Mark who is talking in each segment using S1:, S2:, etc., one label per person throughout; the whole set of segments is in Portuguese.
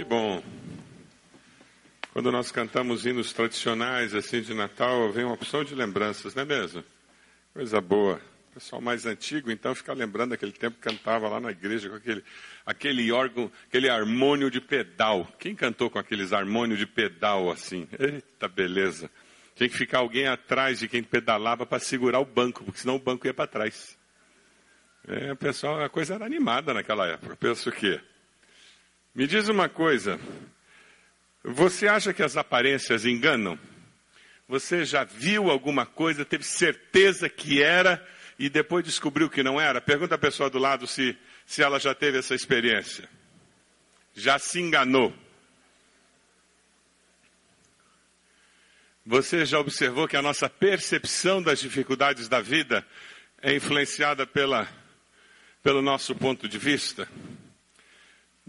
S1: Que bom. Quando nós cantamos hinos tradicionais assim de Natal, vem uma opção de lembranças, não é mesmo? Coisa boa. O pessoal mais antigo, então, fica lembrando daquele tempo que cantava lá na igreja com aquele, aquele órgão, aquele harmônio de pedal. Quem cantou com aqueles harmônios de pedal assim? Eita, beleza. Tinha que ficar alguém atrás de quem pedalava para segurar o banco, porque senão o banco ia para trás. É, pessoal, a coisa era animada naquela época. Penso que. Me diz uma coisa. Você acha que as aparências enganam? Você já viu alguma coisa, teve certeza que era e depois descobriu que não era? Pergunta a pessoa do lado se, se ela já teve essa experiência. Já se enganou. Você já observou que a nossa percepção das dificuldades da vida é influenciada pela, pelo nosso ponto de vista?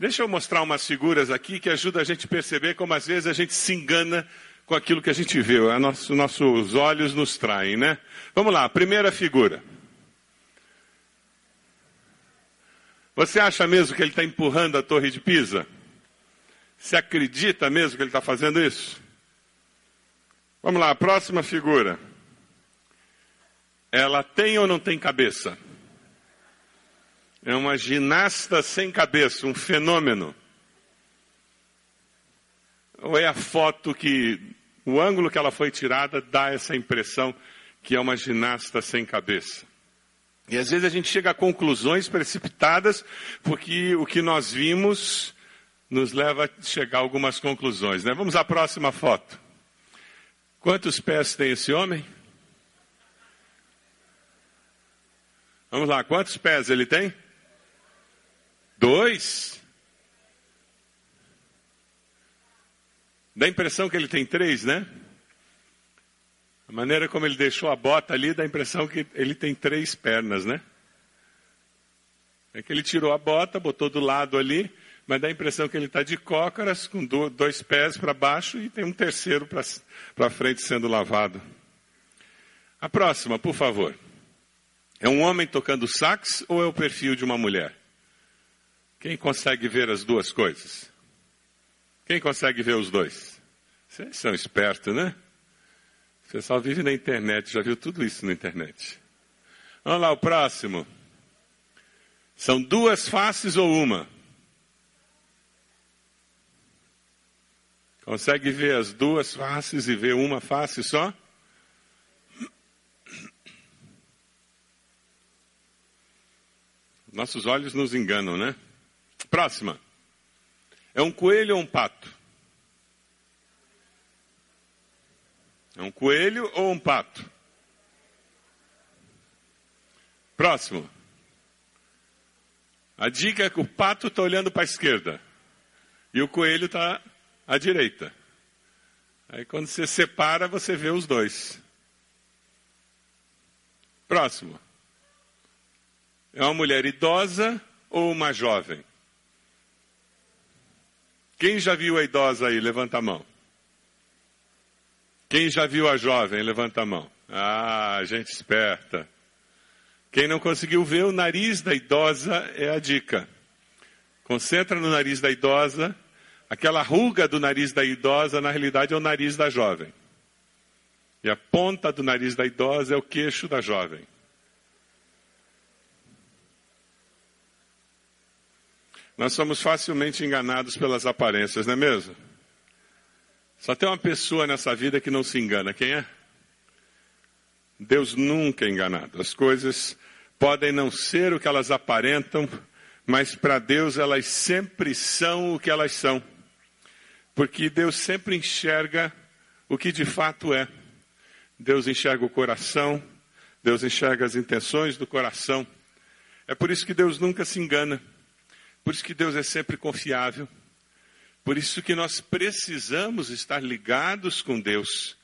S1: Deixa eu mostrar umas figuras aqui que ajudam a gente a perceber como às vezes a gente se engana com aquilo que a gente vê. Nosso, nossos olhos nos traem, né? Vamos lá, primeira figura. Você acha mesmo que ele está empurrando a torre de Pisa? Você acredita mesmo que ele está fazendo isso? Vamos lá, próxima figura. Ela tem ou não tem cabeça? É uma ginasta sem cabeça, um fenômeno. Ou é a foto que, o ângulo que ela foi tirada dá essa impressão que é uma ginasta sem cabeça. E às vezes a gente chega a conclusões precipitadas, porque o que nós vimos nos leva a chegar a algumas conclusões. Né? Vamos à próxima foto. Quantos pés tem esse homem? Vamos lá, quantos pés ele tem? Dois? Dá a impressão que ele tem três, né? A maneira como ele deixou a bota ali dá a impressão que ele tem três pernas, né? É que ele tirou a bota, botou do lado ali, mas dá a impressão que ele está de cócaras, com dois pés para baixo e tem um terceiro para frente sendo lavado. A próxima, por favor. É um homem tocando sax ou é o perfil de uma mulher? Quem consegue ver as duas coisas? Quem consegue ver os dois? Vocês são espertos, né? O pessoal vive na internet, já viu tudo isso na internet. Vamos lá, o próximo. São duas faces ou uma? Consegue ver as duas faces e ver uma face só? Nossos olhos nos enganam, né? Próxima. É um coelho ou um pato? É um coelho ou um pato? Próximo. A dica é que o pato está olhando para a esquerda e o coelho está à direita. Aí quando você separa, você vê os dois. Próximo. É uma mulher idosa ou uma jovem? Quem já viu a idosa aí? Levanta a mão. Quem já viu a jovem? Levanta a mão. Ah, gente esperta. Quem não conseguiu ver o nariz da idosa é a dica. Concentra no nariz da idosa. Aquela ruga do nariz da idosa, na realidade, é o nariz da jovem. E a ponta do nariz da idosa é o queixo da jovem. Nós somos facilmente enganados pelas aparências, não é mesmo? Só tem uma pessoa nessa vida que não se engana. Quem é? Deus nunca é enganado. As coisas podem não ser o que elas aparentam, mas para Deus elas sempre são o que elas são. Porque Deus sempre enxerga o que de fato é. Deus enxerga o coração, Deus enxerga as intenções do coração. É por isso que Deus nunca se engana. Por isso que Deus é sempre confiável. Por isso que nós precisamos estar ligados com Deus,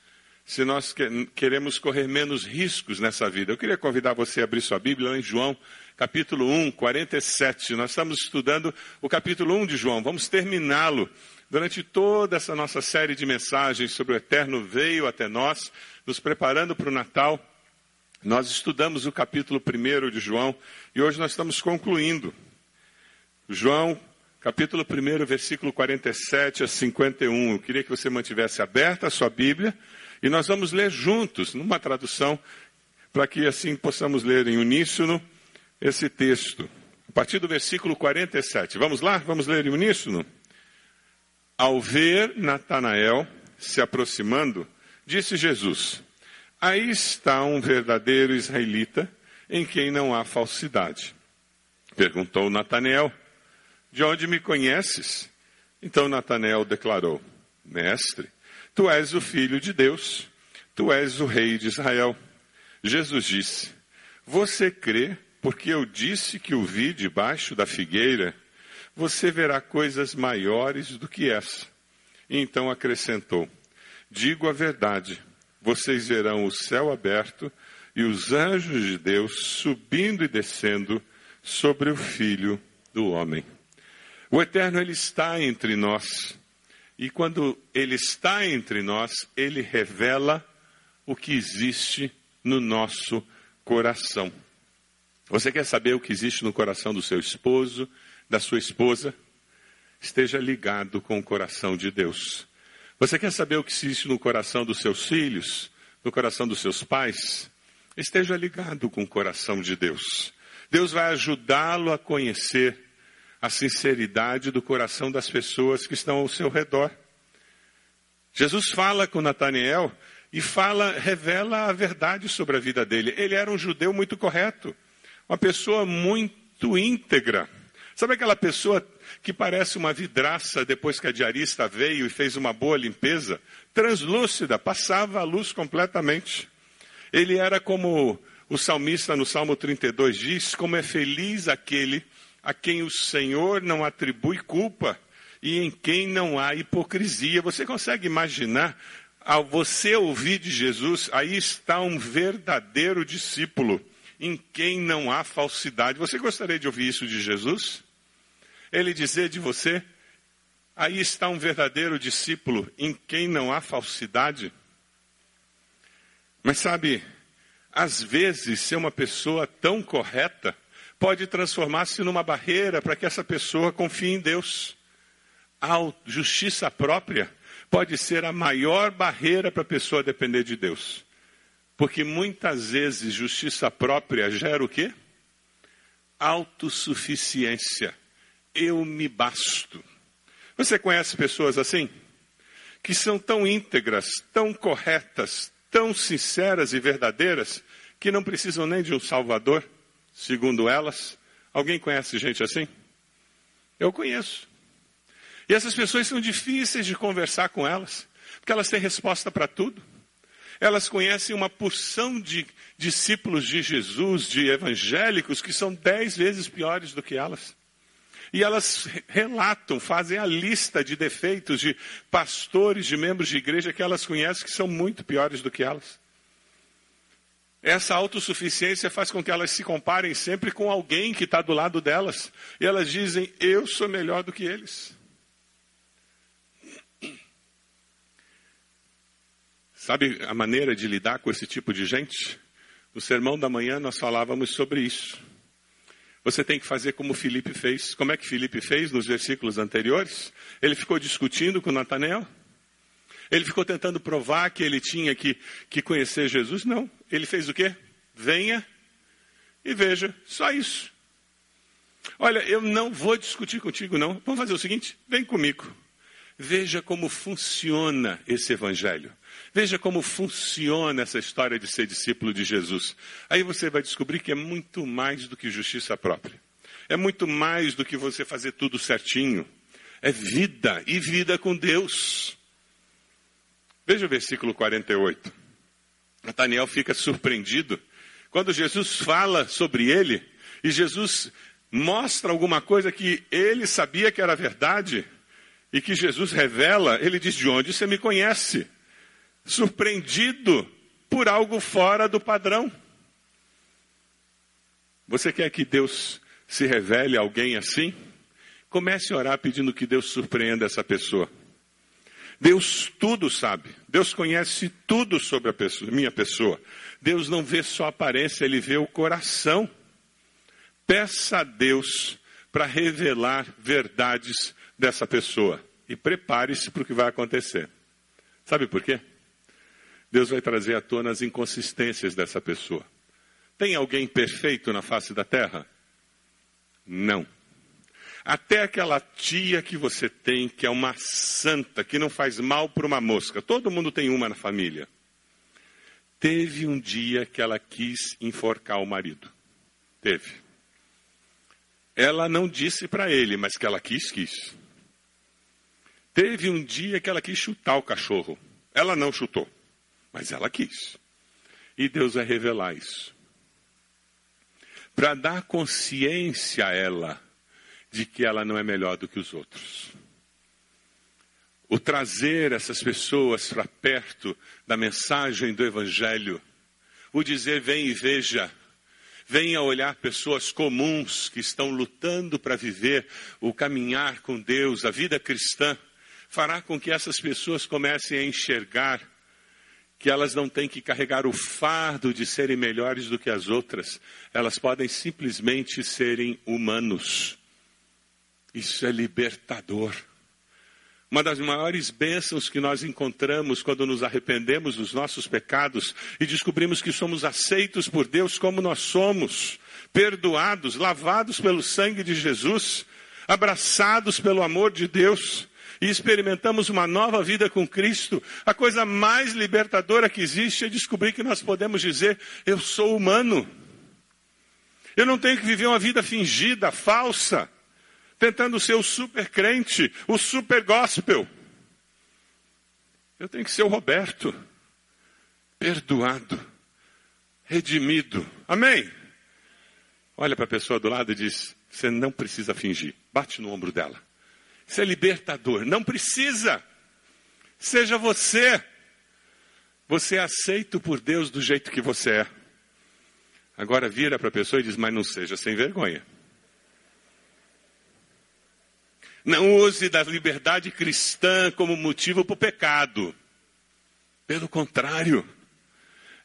S1: se nós queremos correr menos riscos nessa vida. Eu queria convidar você a abrir sua Bíblia em João, capítulo 1, 47. Nós estamos estudando o capítulo 1 de João. Vamos terminá-lo. Durante toda essa nossa série de mensagens sobre o Eterno veio até nós, nos preparando para o Natal. Nós estudamos o capítulo 1 de João e hoje nós estamos concluindo. João capítulo 1, versículo 47 a 51. Eu queria que você mantivesse aberta a sua Bíblia e nós vamos ler juntos, numa tradução, para que assim possamos ler em uníssono esse texto. A partir do versículo 47. Vamos lá? Vamos ler em uníssono? Ao ver Natanael se aproximando, disse Jesus: Aí está um verdadeiro israelita em quem não há falsidade. Perguntou Natanael: De onde me conheces? Então Natanael declarou: Mestre, tu és o filho de Deus, tu és o rei de Israel. Jesus disse: Você crê porque eu disse que o vi debaixo da figueira? Você verá coisas maiores do que essa. E então acrescentou: Digo a verdade, vocês verão o céu aberto e os anjos de Deus subindo e descendo sobre o Filho do Homem. O Eterno, Ele está entre nós. E quando Ele está entre nós, Ele revela o que existe no nosso coração. Você quer saber o que existe no coração do seu esposo, da sua esposa? Esteja ligado com o coração de Deus. Você quer saber o que existe no coração dos seus filhos, no coração dos seus pais? Esteja ligado com o coração de Deus. Deus vai ajudá-lo a conhecer a sinceridade do coração das pessoas que estão ao seu redor. Jesus fala com Natanael e fala, revela a verdade sobre a vida dele. Ele era um judeu muito correto, uma pessoa muito íntegra. Sabe aquela pessoa que parece uma vidraça depois que a diarista veio e fez uma boa limpeza, translúcida, passava a luz completamente. Ele era como o salmista no Salmo 32 diz: como é feliz aquele a quem o Senhor não atribui culpa e em quem não há hipocrisia. Você consegue imaginar, ao você ouvir de Jesus, aí está um verdadeiro discípulo, em quem não há falsidade. Você gostaria de ouvir isso de Jesus? ele dizer de você: aí está um verdadeiro discípulo em quem não há falsidade. Mas sabe, às vezes ser uma pessoa tão correta pode transformar-se numa barreira para que essa pessoa confie em Deus. A justiça própria pode ser a maior barreira para a pessoa depender de Deus. Porque muitas vezes justiça própria gera o quê? Autossuficiência eu me basto. Você conhece pessoas assim? Que são tão íntegras, tão corretas, tão sinceras e verdadeiras, que não precisam nem de um Salvador, segundo elas. Alguém conhece gente assim? Eu conheço. E essas pessoas são difíceis de conversar com elas, porque elas têm resposta para tudo. Elas conhecem uma porção de discípulos de Jesus, de evangélicos, que são dez vezes piores do que elas. E elas relatam, fazem a lista de defeitos de pastores, de membros de igreja que elas conhecem que são muito piores do que elas. Essa autossuficiência faz com que elas se comparem sempre com alguém que está do lado delas. E elas dizem: Eu sou melhor do que eles. Sabe a maneira de lidar com esse tipo de gente? No sermão da manhã nós falávamos sobre isso. Você tem que fazer como Felipe fez. Como é que Felipe fez nos versículos anteriores? Ele ficou discutindo com Natanael. Ele ficou tentando provar que ele tinha que, que conhecer Jesus. Não. Ele fez o quê? Venha e veja. Só isso. Olha, eu não vou discutir contigo, não. Vamos fazer o seguinte: vem comigo. Veja como funciona esse evangelho. Veja como funciona essa história de ser discípulo de Jesus. Aí você vai descobrir que é muito mais do que justiça própria. É muito mais do que você fazer tudo certinho. É vida e vida com Deus. Veja o versículo 48. Nathaniel fica surpreendido quando Jesus fala sobre ele e Jesus mostra alguma coisa que ele sabia que era verdade e que Jesus revela. Ele diz: De onde você me conhece? surpreendido por algo fora do padrão. Você quer que Deus se revele a alguém assim? Comece a orar pedindo que Deus surpreenda essa pessoa. Deus tudo sabe. Deus conhece tudo sobre a pessoa, minha pessoa. Deus não vê só a aparência, ele vê o coração. Peça a Deus para revelar verdades dessa pessoa. E prepare-se para o que vai acontecer. Sabe por quê? Deus vai trazer à tona as inconsistências dessa pessoa. Tem alguém perfeito na face da terra? Não. Até aquela tia que você tem, que é uma santa, que não faz mal para uma mosca. Todo mundo tem uma na família. Teve um dia que ela quis enforcar o marido. Teve. Ela não disse para ele, mas que ela quis, quis. Teve um dia que ela quis chutar o cachorro. Ela não chutou, mas ela quis. E Deus vai revelar isso. Para dar consciência a ela de que ela não é melhor do que os outros. O trazer essas pessoas para perto da mensagem do Evangelho. O dizer, vem e veja. Venha olhar pessoas comuns que estão lutando para viver o caminhar com Deus, a vida cristã fará com que essas pessoas comecem a enxergar que elas não têm que carregar o fardo de serem melhores do que as outras, elas podem simplesmente serem humanos. Isso é libertador. Uma das maiores bênçãos que nós encontramos quando nos arrependemos dos nossos pecados e descobrimos que somos aceitos por Deus como nós somos, perdoados, lavados pelo sangue de Jesus, abraçados pelo amor de Deus e experimentamos uma nova vida com Cristo, a coisa mais libertadora que existe é descobrir que nós podemos dizer: Eu sou humano. Eu não tenho que viver uma vida fingida, falsa, tentando ser o super crente, o super gospel. Eu tenho que ser o Roberto, perdoado, redimido. Amém? Olha para a pessoa do lado e diz: Você não precisa fingir. Bate no ombro dela. Isso é libertador. Não precisa. Seja você. Você é aceito por Deus do jeito que você é. Agora vira para a pessoa e diz: Mas não seja sem vergonha. Não use da liberdade cristã como motivo para o pecado. Pelo contrário,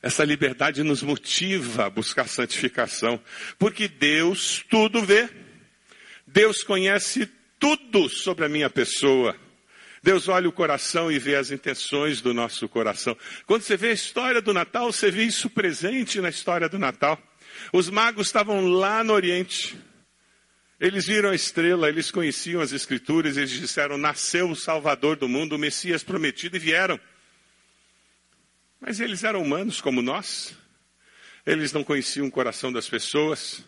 S1: essa liberdade nos motiva a buscar santificação, porque Deus tudo vê. Deus conhece tudo sobre a minha pessoa. Deus olha o coração e vê as intenções do nosso coração. Quando você vê a história do Natal, você vê isso presente na história do Natal. Os magos estavam lá no Oriente. Eles viram a estrela, eles conheciam as Escrituras, eles disseram: Nasceu o Salvador do mundo, o Messias prometido, e vieram. Mas eles eram humanos como nós. Eles não conheciam o coração das pessoas.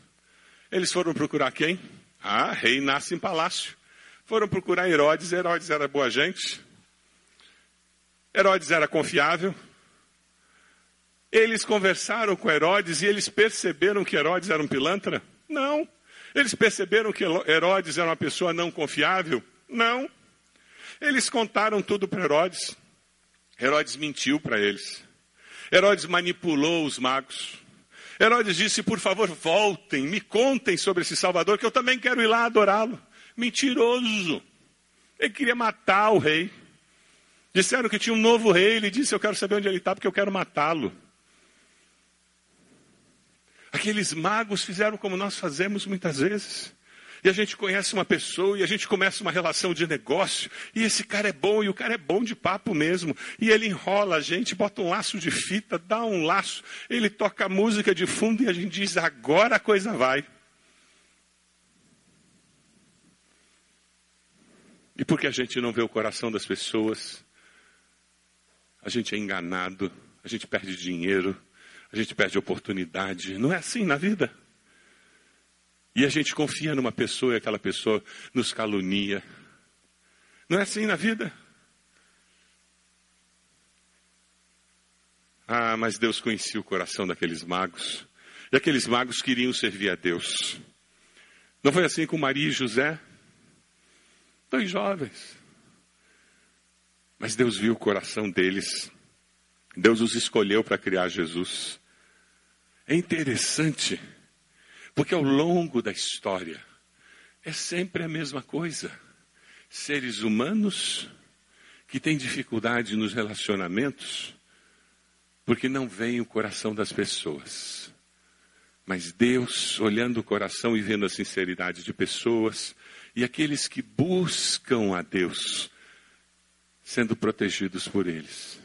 S1: Eles foram procurar quem? Ah, rei nasce em palácio. Foram procurar Herodes, Herodes era boa gente. Herodes era confiável. Eles conversaram com Herodes e eles perceberam que Herodes era um pilantra? Não. Eles perceberam que Herodes era uma pessoa não confiável? Não. Eles contaram tudo para Herodes. Herodes mentiu para eles. Herodes manipulou os magos. Herodes disse: Por favor, voltem, me contem sobre esse Salvador, que eu também quero ir lá adorá-lo. Mentiroso. Ele queria matar o rei. Disseram que tinha um novo rei. Ele disse: Eu quero saber onde ele está, porque eu quero matá-lo. Aqueles magos fizeram como nós fazemos muitas vezes. E a gente conhece uma pessoa e a gente começa uma relação de negócio. E esse cara é bom e o cara é bom de papo mesmo. E ele enrola a gente, bota um laço de fita, dá um laço. Ele toca música de fundo e a gente diz: agora a coisa vai. E porque a gente não vê o coração das pessoas, a gente é enganado, a gente perde dinheiro, a gente perde oportunidade. Não é assim na vida. E a gente confia numa pessoa e aquela pessoa nos calunia. Não é assim na vida? Ah, mas Deus conhecia o coração daqueles magos. E aqueles magos queriam servir a Deus. Não foi assim com Maria e José? Dois jovens. Mas Deus viu o coração deles. Deus os escolheu para criar Jesus. É interessante, porque ao longo da história é sempre a mesma coisa. Seres humanos que têm dificuldade nos relacionamentos porque não veem o coração das pessoas. Mas Deus, olhando o coração e vendo a sinceridade de pessoas, e aqueles que buscam a Deus, sendo protegidos por eles.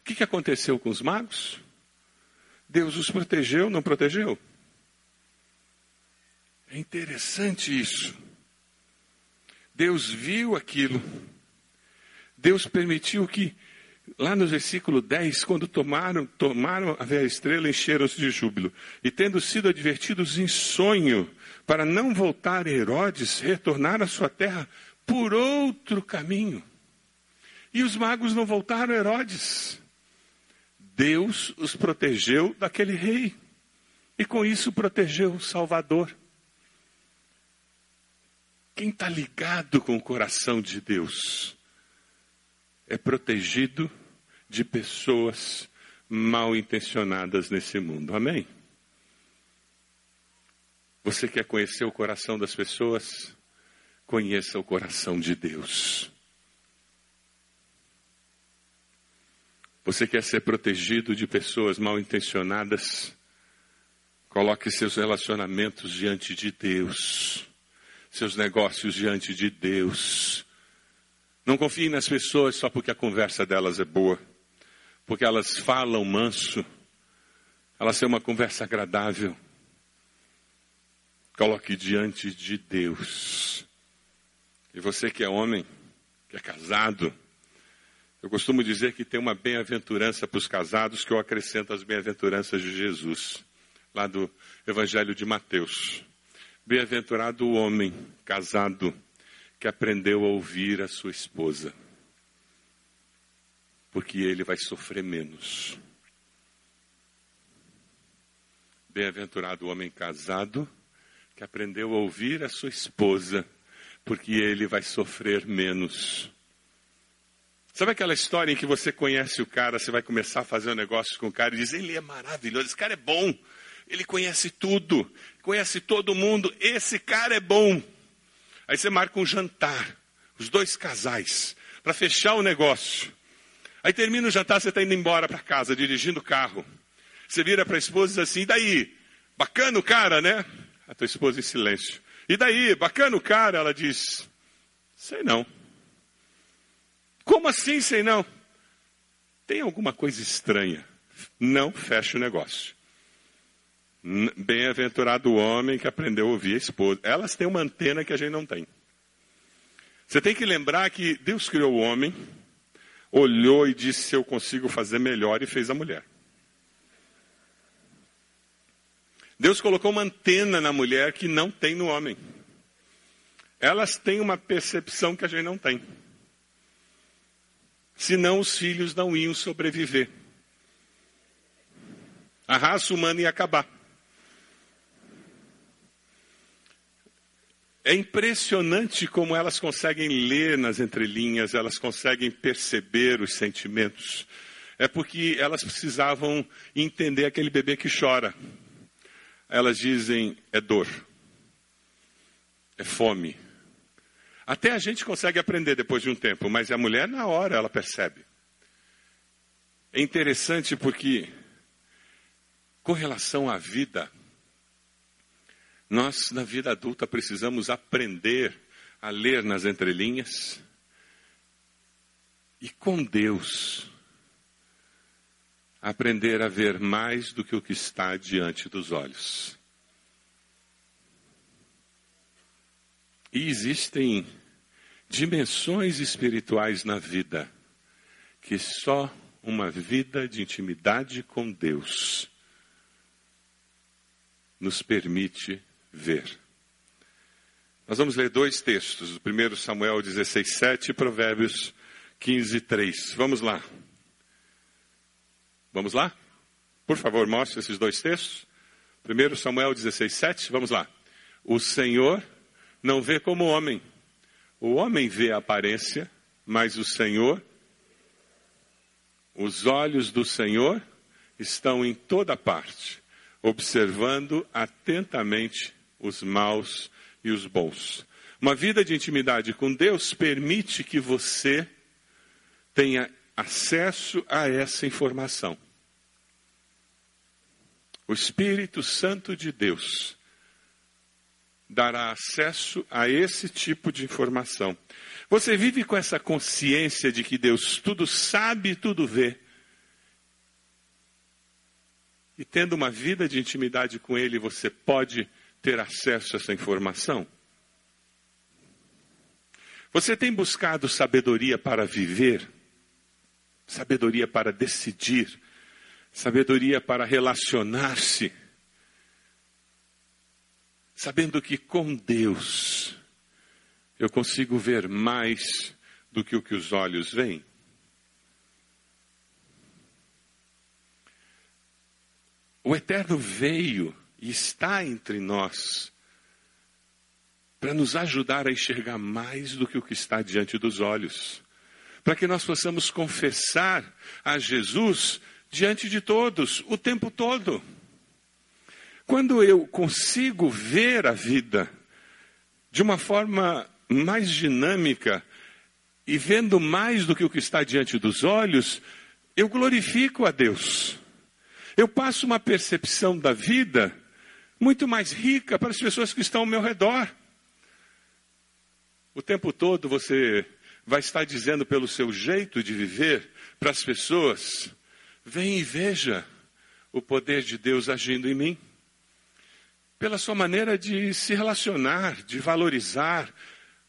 S1: O que, que aconteceu com os magos? Deus os protegeu, não protegeu? É interessante isso. Deus viu aquilo. Deus permitiu que, lá no versículo 10, quando tomaram, tomaram a velha estrela, encheram-se de júbilo. E tendo sido advertidos em sonho, para não voltar a Herodes, retornar à sua terra por outro caminho. E os magos não voltaram a Herodes. Deus os protegeu daquele rei. E com isso protegeu o Salvador. Quem está ligado com o coração de Deus é protegido de pessoas mal intencionadas nesse mundo. Amém? Você quer conhecer o coração das pessoas? Conheça o coração de Deus. Você quer ser protegido de pessoas mal intencionadas? Coloque seus relacionamentos diante de Deus seus negócios diante de Deus. Não confie nas pessoas só porque a conversa delas é boa, porque elas falam manso, elas têm uma conversa agradável. Coloque diante de Deus. E você que é homem, que é casado, eu costumo dizer que tem uma bem-aventurança para os casados que eu acrescento as bem-aventuranças de Jesus, lá do Evangelho de Mateus. Bem-aventurado o homem casado que aprendeu a ouvir a sua esposa, porque ele vai sofrer menos. Bem-aventurado o homem casado que aprendeu a ouvir a sua esposa, porque ele vai sofrer menos. Sabe aquela história em que você conhece o cara, você vai começar a fazer um negócio com o cara e diz: ele é maravilhoso, esse cara é bom. Ele conhece tudo, conhece todo mundo. Esse cara é bom. Aí você marca um jantar, os dois casais, para fechar o negócio. Aí termina o jantar, você está indo embora para casa, dirigindo o carro. Você vira para a esposa e diz assim: e daí? Bacana o cara, né? A tua esposa em silêncio. E daí? Bacana o cara? Ela diz: sei não. Como assim, sei não? Tem alguma coisa estranha. Não fecha o negócio. Bem-aventurado o homem que aprendeu a ouvir a esposa. Elas têm uma antena que a gente não tem. Você tem que lembrar que Deus criou o homem, olhou e disse: Eu consigo fazer melhor, e fez a mulher. Deus colocou uma antena na mulher que não tem no homem. Elas têm uma percepção que a gente não tem. Senão os filhos não iam sobreviver. A raça humana ia acabar. É impressionante como elas conseguem ler nas entrelinhas, elas conseguem perceber os sentimentos. É porque elas precisavam entender aquele bebê que chora. Elas dizem: é dor, é fome. Até a gente consegue aprender depois de um tempo, mas a mulher, na hora, ela percebe. É interessante porque, com relação à vida, nós, na vida adulta, precisamos aprender a ler nas entrelinhas e com Deus aprender a ver mais do que o que está diante dos olhos. E existem dimensões espirituais na vida que só uma vida de intimidade com Deus nos permite ver. Nós vamos ler dois textos, o primeiro Samuel 16, 7 e Provérbios 15, 3. Vamos lá. Vamos lá? Por favor, mostre esses dois textos. Primeiro Samuel 16, 7, vamos lá. O Senhor não vê como homem. O homem vê a aparência, mas o Senhor, os olhos do Senhor estão em toda parte, observando atentamente os maus e os bons. Uma vida de intimidade com Deus permite que você tenha acesso a essa informação. O Espírito Santo de Deus dará acesso a esse tipo de informação. Você vive com essa consciência de que Deus tudo sabe e tudo vê. E tendo uma vida de intimidade com Ele, você pode ter acesso a essa informação? Você tem buscado sabedoria para viver? Sabedoria para decidir? Sabedoria para relacionar-se? Sabendo que com Deus eu consigo ver mais do que o que os olhos veem? O Eterno veio e está entre nós para nos ajudar a enxergar mais do que o que está diante dos olhos, para que nós possamos confessar a Jesus diante de todos, o tempo todo. Quando eu consigo ver a vida de uma forma mais dinâmica e vendo mais do que o que está diante dos olhos, eu glorifico a Deus. Eu passo uma percepção da vida muito mais rica para as pessoas que estão ao meu redor. O tempo todo você vai estar dizendo pelo seu jeito de viver para as pessoas: vem e veja o poder de Deus agindo em mim. Pela sua maneira de se relacionar, de valorizar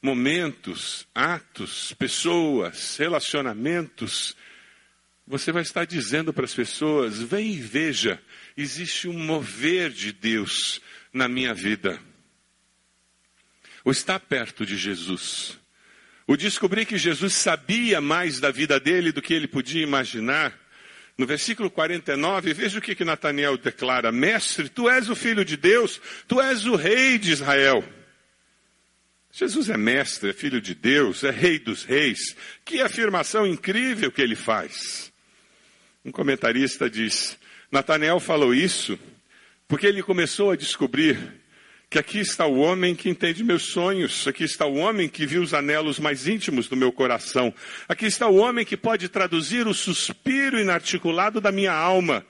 S1: momentos, atos, pessoas, relacionamentos, você vai estar dizendo para as pessoas: vem e veja existe um mover de Deus na minha vida. O estar perto de Jesus. O descobrir que Jesus sabia mais da vida dele do que ele podia imaginar. No versículo 49, veja o que, que Nataniel declara: Mestre, tu és o filho de Deus, tu és o rei de Israel. Jesus é mestre, é filho de Deus, é rei dos reis. Que afirmação incrível que ele faz. Um comentarista diz: Natanael falou isso porque ele começou a descobrir que aqui está o homem que entende meus sonhos, aqui está o homem que viu os anelos mais íntimos do meu coração, aqui está o homem que pode traduzir o suspiro inarticulado da minha alma.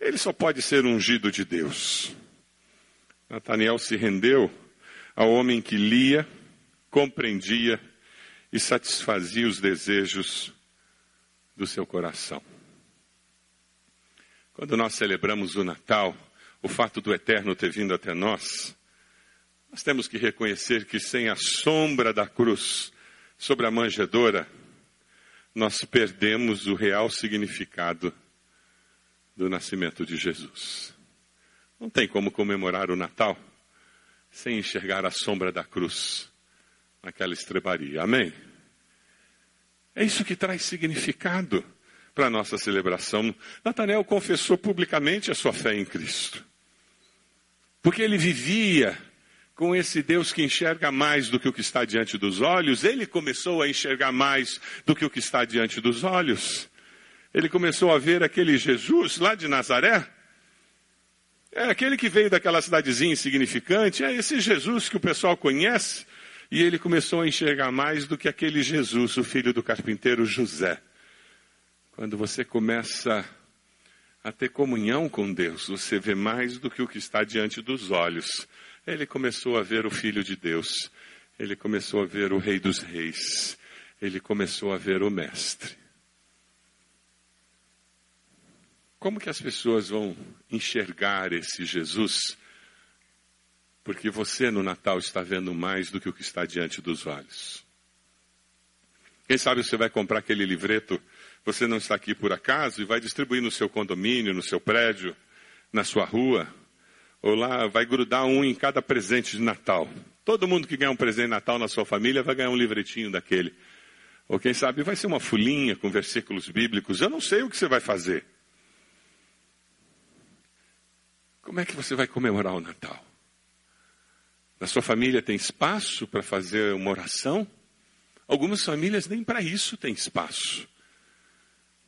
S1: Ele só pode ser ungido de Deus. Natanael se rendeu ao homem que lia, compreendia e satisfazia os desejos do seu coração. Quando nós celebramos o Natal, o fato do Eterno ter vindo até nós, nós temos que reconhecer que sem a sombra da cruz sobre a manjedoura, nós perdemos o real significado do nascimento de Jesus. Não tem como comemorar o Natal sem enxergar a sombra da cruz naquela estrebaria. Amém? É isso que traz significado para a nossa celebração. Natanael confessou publicamente a sua fé em Cristo. Porque ele vivia com esse Deus que enxerga mais do que o que está diante dos olhos, ele começou a enxergar mais do que o que está diante dos olhos. Ele começou a ver aquele Jesus lá de Nazaré. É aquele que veio daquela cidadezinha insignificante, é esse Jesus que o pessoal conhece. E ele começou a enxergar mais do que aquele Jesus, o filho do carpinteiro José. Quando você começa a ter comunhão com Deus, você vê mais do que o que está diante dos olhos. Ele começou a ver o Filho de Deus, ele começou a ver o Rei dos Reis, ele começou a ver o Mestre. Como que as pessoas vão enxergar esse Jesus? Porque você no Natal está vendo mais do que o que está diante dos olhos. Quem sabe você vai comprar aquele livreto você não está aqui por acaso e vai distribuir no seu condomínio, no seu prédio, na sua rua, ou lá vai grudar um em cada presente de Natal. Todo mundo que ganhar um presente de Natal na sua família vai ganhar um livretinho daquele. Ou quem sabe vai ser uma folhinha com versículos bíblicos. Eu não sei o que você vai fazer. Como é que você vai comemorar o Natal? Na sua família tem espaço para fazer uma oração? Algumas famílias nem para isso tem espaço.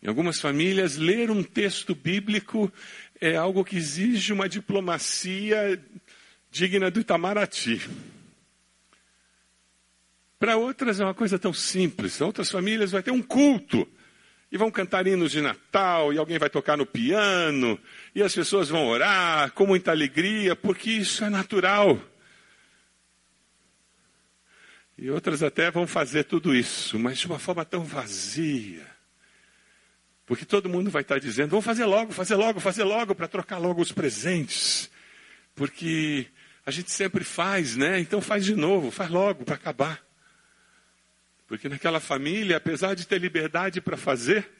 S1: Em algumas famílias, ler um texto bíblico é algo que exige uma diplomacia digna do Itamaraty. Para outras é uma coisa tão simples. Outras famílias vai ter um culto E vão cantar hinos de Natal, e alguém vai tocar no piano, e as pessoas vão orar com muita alegria, porque isso é natural. E outras até vão fazer tudo isso, mas de uma forma tão vazia. Porque todo mundo vai estar dizendo: vamos fazer logo, fazer logo, fazer logo, para trocar logo os presentes. Porque a gente sempre faz, né? Então faz de novo, faz logo para acabar. Porque naquela família, apesar de ter liberdade para fazer,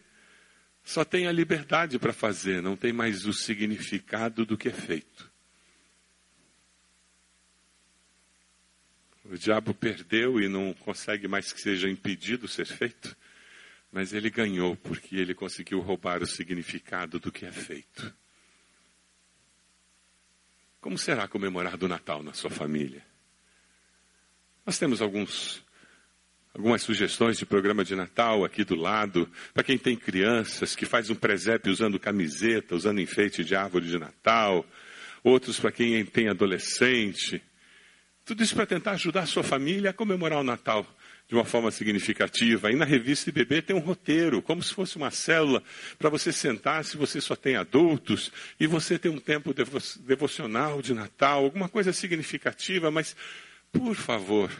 S1: só tem a liberdade para fazer, não tem mais o significado do que é feito. O diabo perdeu e não consegue mais que seja impedido ser feito, mas ele ganhou porque ele conseguiu roubar o significado do que é feito. Como será comemorar do Natal na sua família? Nós temos alguns algumas sugestões de programa de Natal aqui do lado, para quem tem crianças, que faz um presépio usando camiseta, usando enfeite de árvore de Natal, outros para quem tem adolescente. Tudo isso para tentar ajudar a sua família a comemorar o Natal de uma forma significativa. Aí na revista IBB tem um roteiro, como se fosse uma célula, para você sentar, se você só tem adultos, e você ter um tempo devo devocional de Natal, alguma coisa significativa, mas, por favor,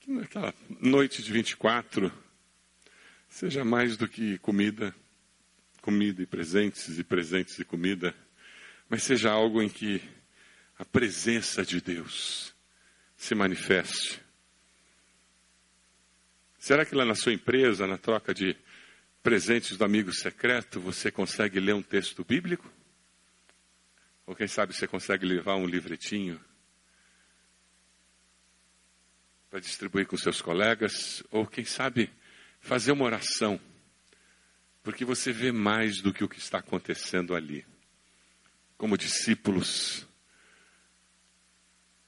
S1: que naquela noite de 24 seja mais do que comida, comida e presentes, e presentes e comida, mas seja algo em que a presença de Deus se manifeste. Será que lá na sua empresa, na troca de presentes do amigo secreto, você consegue ler um texto bíblico? Ou quem sabe você consegue levar um livretinho para distribuir com seus colegas? Ou quem sabe fazer uma oração? Porque você vê mais do que o que está acontecendo ali. Como discípulos,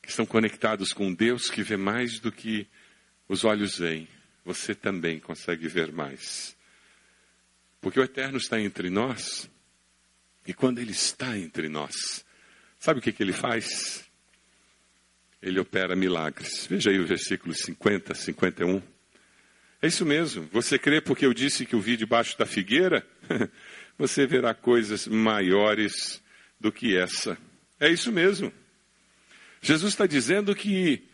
S1: que estão conectados com Deus que vê mais do que os olhos veem, você também consegue ver mais. Porque o Eterno está entre nós, e quando Ele está entre nós, sabe o que, que Ele faz? Ele opera milagres. Veja aí o versículo 50, 51. É isso mesmo. Você crê porque eu disse que o vi debaixo da figueira? você verá coisas maiores do que essa. É isso mesmo. Jesus está dizendo que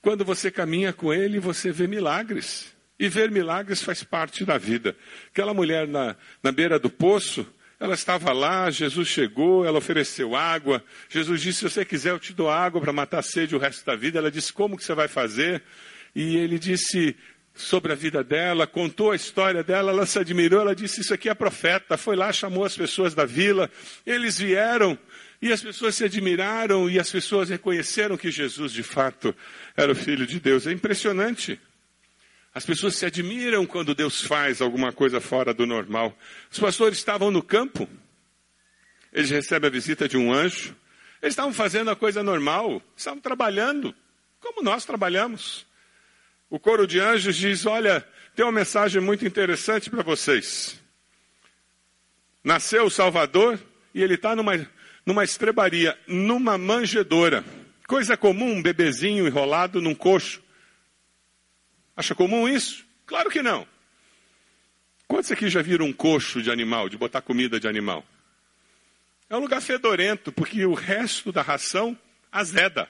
S1: quando você caminha com Ele, você vê milagres. E ver milagres faz parte da vida. Aquela mulher na, na beira do poço, ela estava lá, Jesus chegou, ela ofereceu água. Jesus disse: Se você quiser, eu te dou água para matar a sede o resto da vida. Ela disse: Como que você vai fazer? E ele disse sobre a vida dela, contou a história dela, ela se admirou, ela disse: Isso aqui é profeta. Foi lá, chamou as pessoas da vila, eles vieram e as pessoas se admiraram e as pessoas reconheceram que Jesus de fato era o Filho de Deus. É impressionante. As pessoas se admiram quando Deus faz alguma coisa fora do normal. Os pastores estavam no campo, eles recebem a visita de um anjo, eles estavam fazendo a coisa normal, estavam trabalhando, como nós trabalhamos. O coro de anjos diz: Olha, tem uma mensagem muito interessante para vocês. Nasceu o Salvador e ele está numa numa estrebaria, numa manjedora. Coisa comum, um bebezinho enrolado num coxo. Acha comum isso? Claro que não. Quantos aqui já viram um coxo de animal, de botar comida de animal? É um lugar fedorento, porque o resto da ração azeda.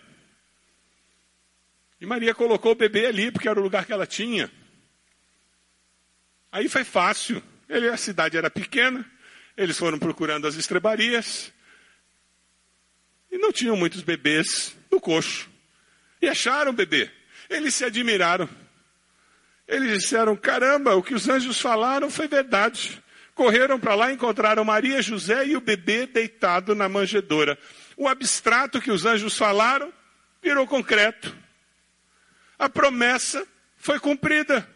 S1: E Maria colocou o bebê ali, porque era o lugar que ela tinha. Aí foi fácil. Ele, a cidade era pequena, eles foram procurando as estrebarias, e não tinham muitos bebês no coxo. E acharam o bebê. Eles se admiraram. Eles disseram: caramba, o que os anjos falaram foi verdade. Correram para lá, encontraram Maria, José e o bebê deitado na manjedoura. O abstrato que os anjos falaram virou concreto. A promessa foi cumprida.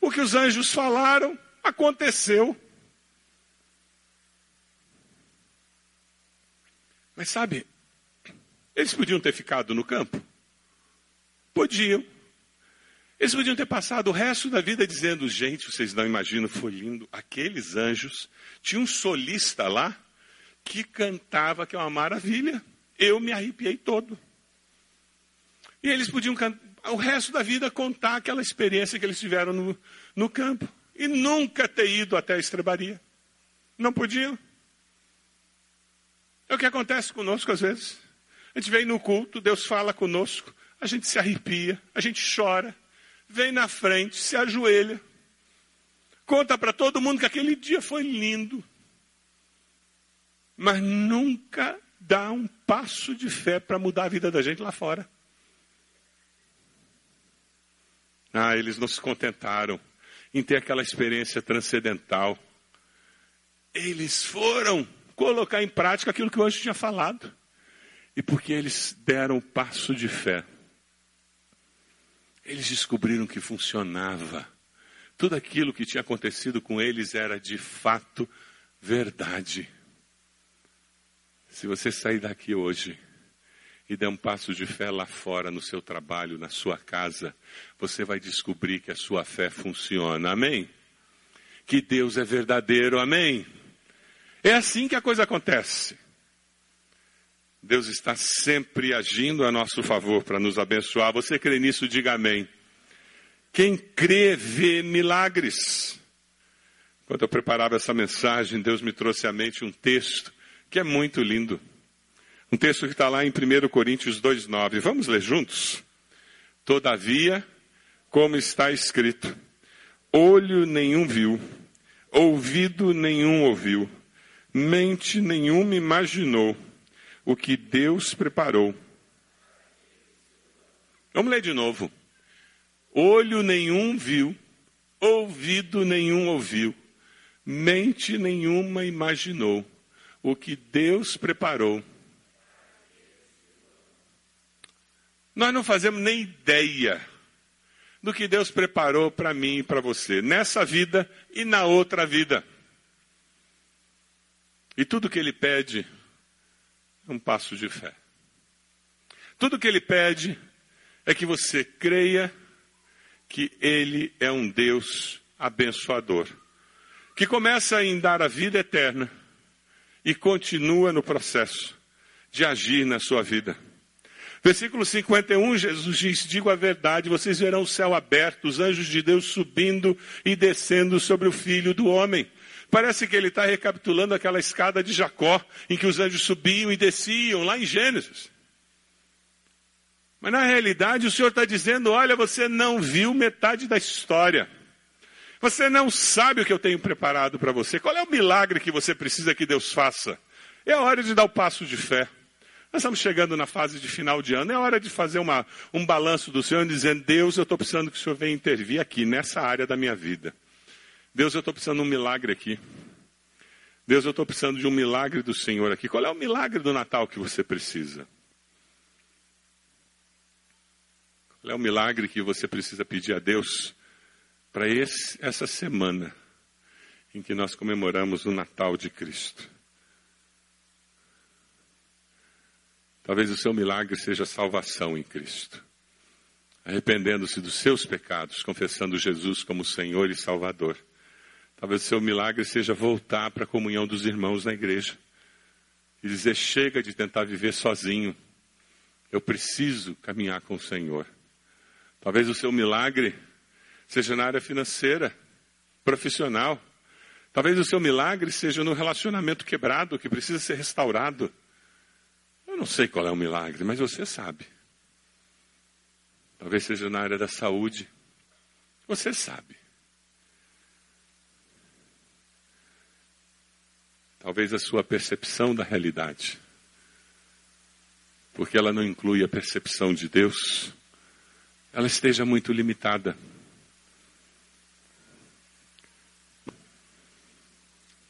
S1: O que os anjos falaram aconteceu. Mas sabe, eles podiam ter ficado no campo? Podiam. Eles podiam ter passado o resto da vida dizendo: gente, vocês não imaginam, foi lindo. Aqueles anjos, tinha um solista lá que cantava, que é uma maravilha. Eu me arrepiei todo. E eles podiam o resto da vida contar aquela experiência que eles tiveram no, no campo. e nunca ter ido até a estrebaria. Não podiam. É o que acontece conosco às vezes. A gente vem no culto, Deus fala conosco, a gente se arrepia, a gente chora, vem na frente, se ajoelha, conta para todo mundo que aquele dia foi lindo, mas nunca dá um passo de fé para mudar a vida da gente lá fora. Ah, eles não se contentaram em ter aquela experiência transcendental. Eles foram colocar em prática aquilo que o anjo tinha falado. E porque eles deram o passo de fé, eles descobriram que funcionava. Tudo aquilo que tinha acontecido com eles era de fato verdade. Se você sair daqui hoje e der um passo de fé lá fora, no seu trabalho, na sua casa, você vai descobrir que a sua fé funciona. Amém? Que Deus é verdadeiro. Amém? É assim que a coisa acontece. Deus está sempre agindo a nosso favor para nos abençoar. Você crê nisso? Diga amém. Quem crê vê milagres. Quando eu preparava essa mensagem, Deus me trouxe à mente um texto que é muito lindo. Um texto que está lá em 1 Coríntios 2,9. Vamos ler juntos? Todavia, como está escrito, olho nenhum viu, ouvido nenhum ouviu, mente nenhuma imaginou o que Deus preparou. Vamos ler de novo. Olho nenhum viu, ouvido nenhum ouviu, mente nenhuma imaginou o que Deus preparou. Nós não fazemos nem ideia do que Deus preparou para mim e para você, nessa vida e na outra vida. E tudo que Ele pede um passo de fé. Tudo que ele pede é que você creia que ele é um Deus abençoador, que começa em dar a vida eterna e continua no processo de agir na sua vida. Versículo 51, Jesus diz: Digo a verdade, vocês verão o céu aberto, os anjos de Deus subindo e descendo sobre o filho do homem. Parece que ele está recapitulando aquela escada de Jacó, em que os anjos subiam e desciam, lá em Gênesis. Mas na realidade o Senhor está dizendo: olha, você não viu metade da história. Você não sabe o que eu tenho preparado para você. Qual é o milagre que você precisa que Deus faça? É hora de dar o passo de fé. Nós estamos chegando na fase de final de ano, é hora de fazer uma, um balanço do Senhor, dizendo: Deus, eu estou precisando que o Senhor venha intervir aqui, nessa área da minha vida. Deus, eu estou precisando de um milagre aqui. Deus, eu estou precisando de um milagre do Senhor aqui. Qual é o milagre do Natal que você precisa? Qual é o milagre que você precisa pedir a Deus para essa semana em que nós comemoramos o Natal de Cristo? Talvez o seu milagre seja salvação em Cristo. Arrependendo-se dos seus pecados, confessando Jesus como Senhor e Salvador. Talvez o seu milagre seja voltar para a comunhão dos irmãos na igreja e dizer: chega de tentar viver sozinho, eu preciso caminhar com o Senhor. Talvez o seu milagre seja na área financeira, profissional. Talvez o seu milagre seja no relacionamento quebrado que precisa ser restaurado. Eu não sei qual é o milagre, mas você sabe. Talvez seja na área da saúde. Você sabe. Talvez a sua percepção da realidade, porque ela não inclui a percepção de Deus, ela esteja muito limitada.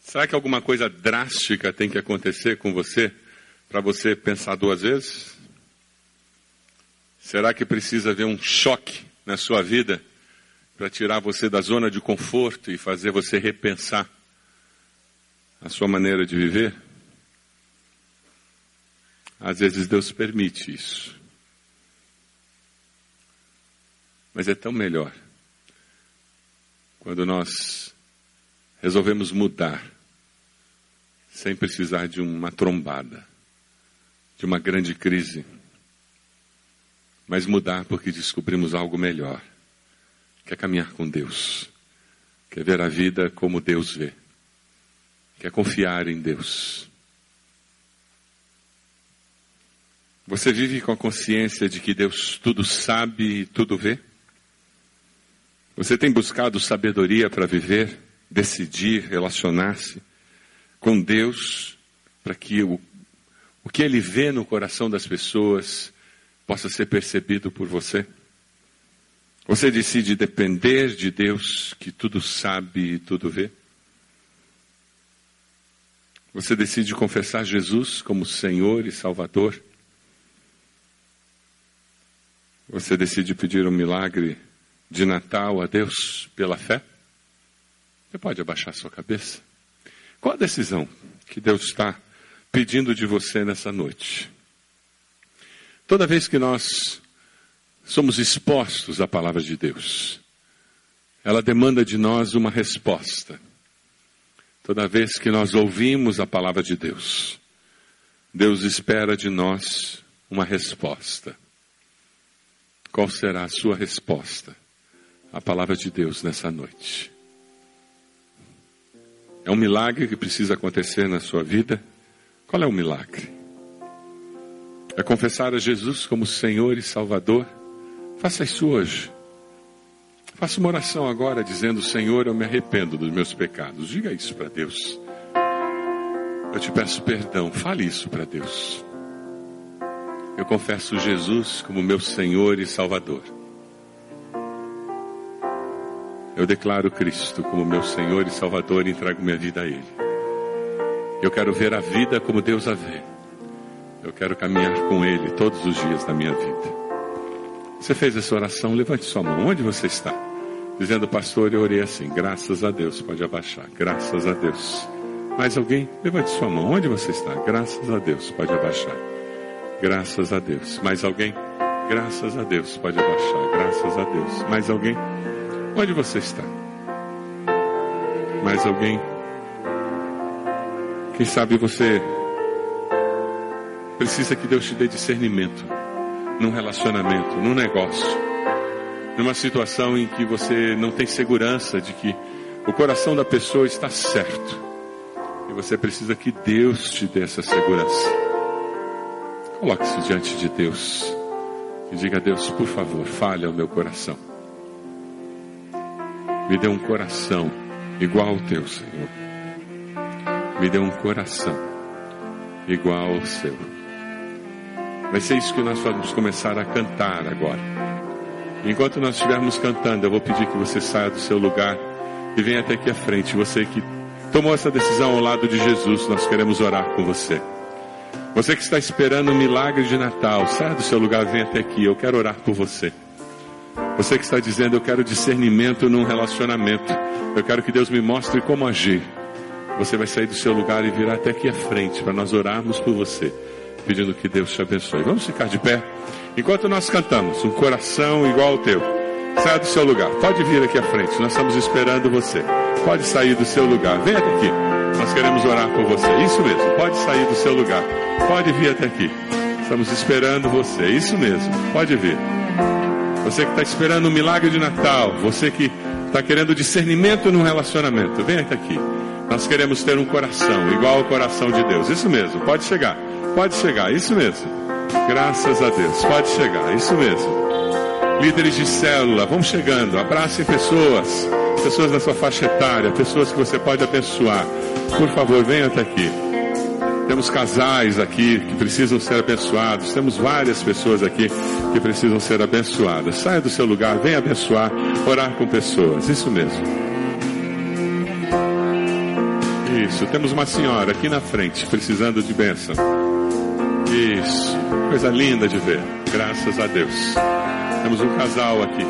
S1: Será que alguma coisa drástica tem que acontecer com você para você pensar duas vezes? Será que precisa haver um choque na sua vida para tirar você da zona de conforto e fazer você repensar? A sua maneira de viver? Às vezes Deus permite isso. Mas é tão melhor quando nós resolvemos mudar sem precisar de uma trombada, de uma grande crise, mas mudar porque descobrimos algo melhor, que é caminhar com Deus, quer ver a vida como Deus vê, quer confiar em Deus. Você vive com a consciência de que Deus tudo sabe e tudo vê? Você tem buscado sabedoria para viver, decidir, relacionar-se com Deus, para que o, o que Ele vê no coração das pessoas possa ser percebido por você? Você decide depender de Deus, que tudo sabe e tudo vê? Você decide confessar Jesus como Senhor e Salvador? Você decide pedir um milagre de Natal a Deus pela fé? Você pode abaixar sua cabeça? Qual a decisão que Deus está pedindo de você nessa noite? Toda vez que nós somos expostos à palavra de Deus, ela demanda de nós uma resposta. Toda vez que nós ouvimos a palavra de Deus, Deus espera de nós uma resposta. Qual será a sua resposta à palavra de Deus nessa noite? É um milagre que precisa acontecer na sua vida? Qual é o milagre? É confessar a Jesus como Senhor e Salvador? Faça isso hoje. Faça uma oração agora dizendo: Senhor, eu me arrependo dos meus pecados. Diga isso para Deus. Eu te peço perdão. Fale isso para Deus. Eu confesso Jesus como meu Senhor e Salvador. Eu declaro Cristo como meu Senhor e Salvador e entrego minha vida a Ele. Eu quero ver a vida como Deus a vê. Eu quero caminhar com Ele todos os dias da minha vida. Você fez essa oração? Levante sua mão. Onde você está? Dizendo, pastor, eu orei assim. Graças a Deus. Pode abaixar. Graças a Deus. Mais alguém? Levante sua mão. Onde você está? Graças a Deus. Pode abaixar. Graças a Deus. Mais alguém? Graças a Deus. Pode abaixar. Graças a Deus. Mais alguém? Onde você está? Mais alguém? Quem sabe você precisa que Deus te dê discernimento num relacionamento, num negócio, numa situação em que você não tem segurança de que o coração da pessoa está certo. E você precisa que Deus te dê essa segurança. Coloque isso diante de Deus. E diga a Deus, por favor, fale ao meu coração. Me dê um coração igual ao teu, Senhor. Me dê um coração igual ao seu. Vai ser isso que nós vamos começar a cantar agora. Enquanto nós estivermos cantando, eu vou pedir que você saia do seu lugar e venha até aqui à frente. Você que tomou essa decisão ao lado de Jesus, nós queremos orar com você. Você que está esperando o milagre de Natal, saia do seu lugar, venha até aqui. Eu quero orar por você. Você que está dizendo, eu quero discernimento num relacionamento. Eu quero que Deus me mostre como agir. Você vai sair do seu lugar e virar até aqui à frente para nós orarmos por você, pedindo que Deus te abençoe. Vamos ficar de pé enquanto nós cantamos, um coração igual ao teu. Saia do seu lugar, pode vir aqui à frente, nós estamos esperando você. Pode sair do seu lugar, venha até aqui. Nós queremos orar por você. Isso mesmo, pode sair do seu lugar. Pode vir até aqui. Estamos esperando você. Isso mesmo. Pode vir. Você que está esperando um milagre de Natal. Você que está querendo discernimento no relacionamento. Vem até aqui. Nós queremos ter um coração igual ao coração de Deus. Isso mesmo. Pode chegar. Pode chegar. Isso mesmo. Graças a Deus. Pode chegar. Isso mesmo. Líderes de célula, vão chegando. Abracem pessoas. Pessoas da sua faixa etária. Pessoas que você pode abençoar. Por favor, venha até aqui. Temos casais aqui que precisam ser abençoados. Temos várias pessoas aqui que precisam ser abençoadas. Saia do seu lugar, venha abençoar, orar com pessoas. Isso mesmo. Isso. Temos uma senhora aqui na frente precisando de bênção. Isso. Coisa linda de ver. Graças a Deus. Temos um casal aqui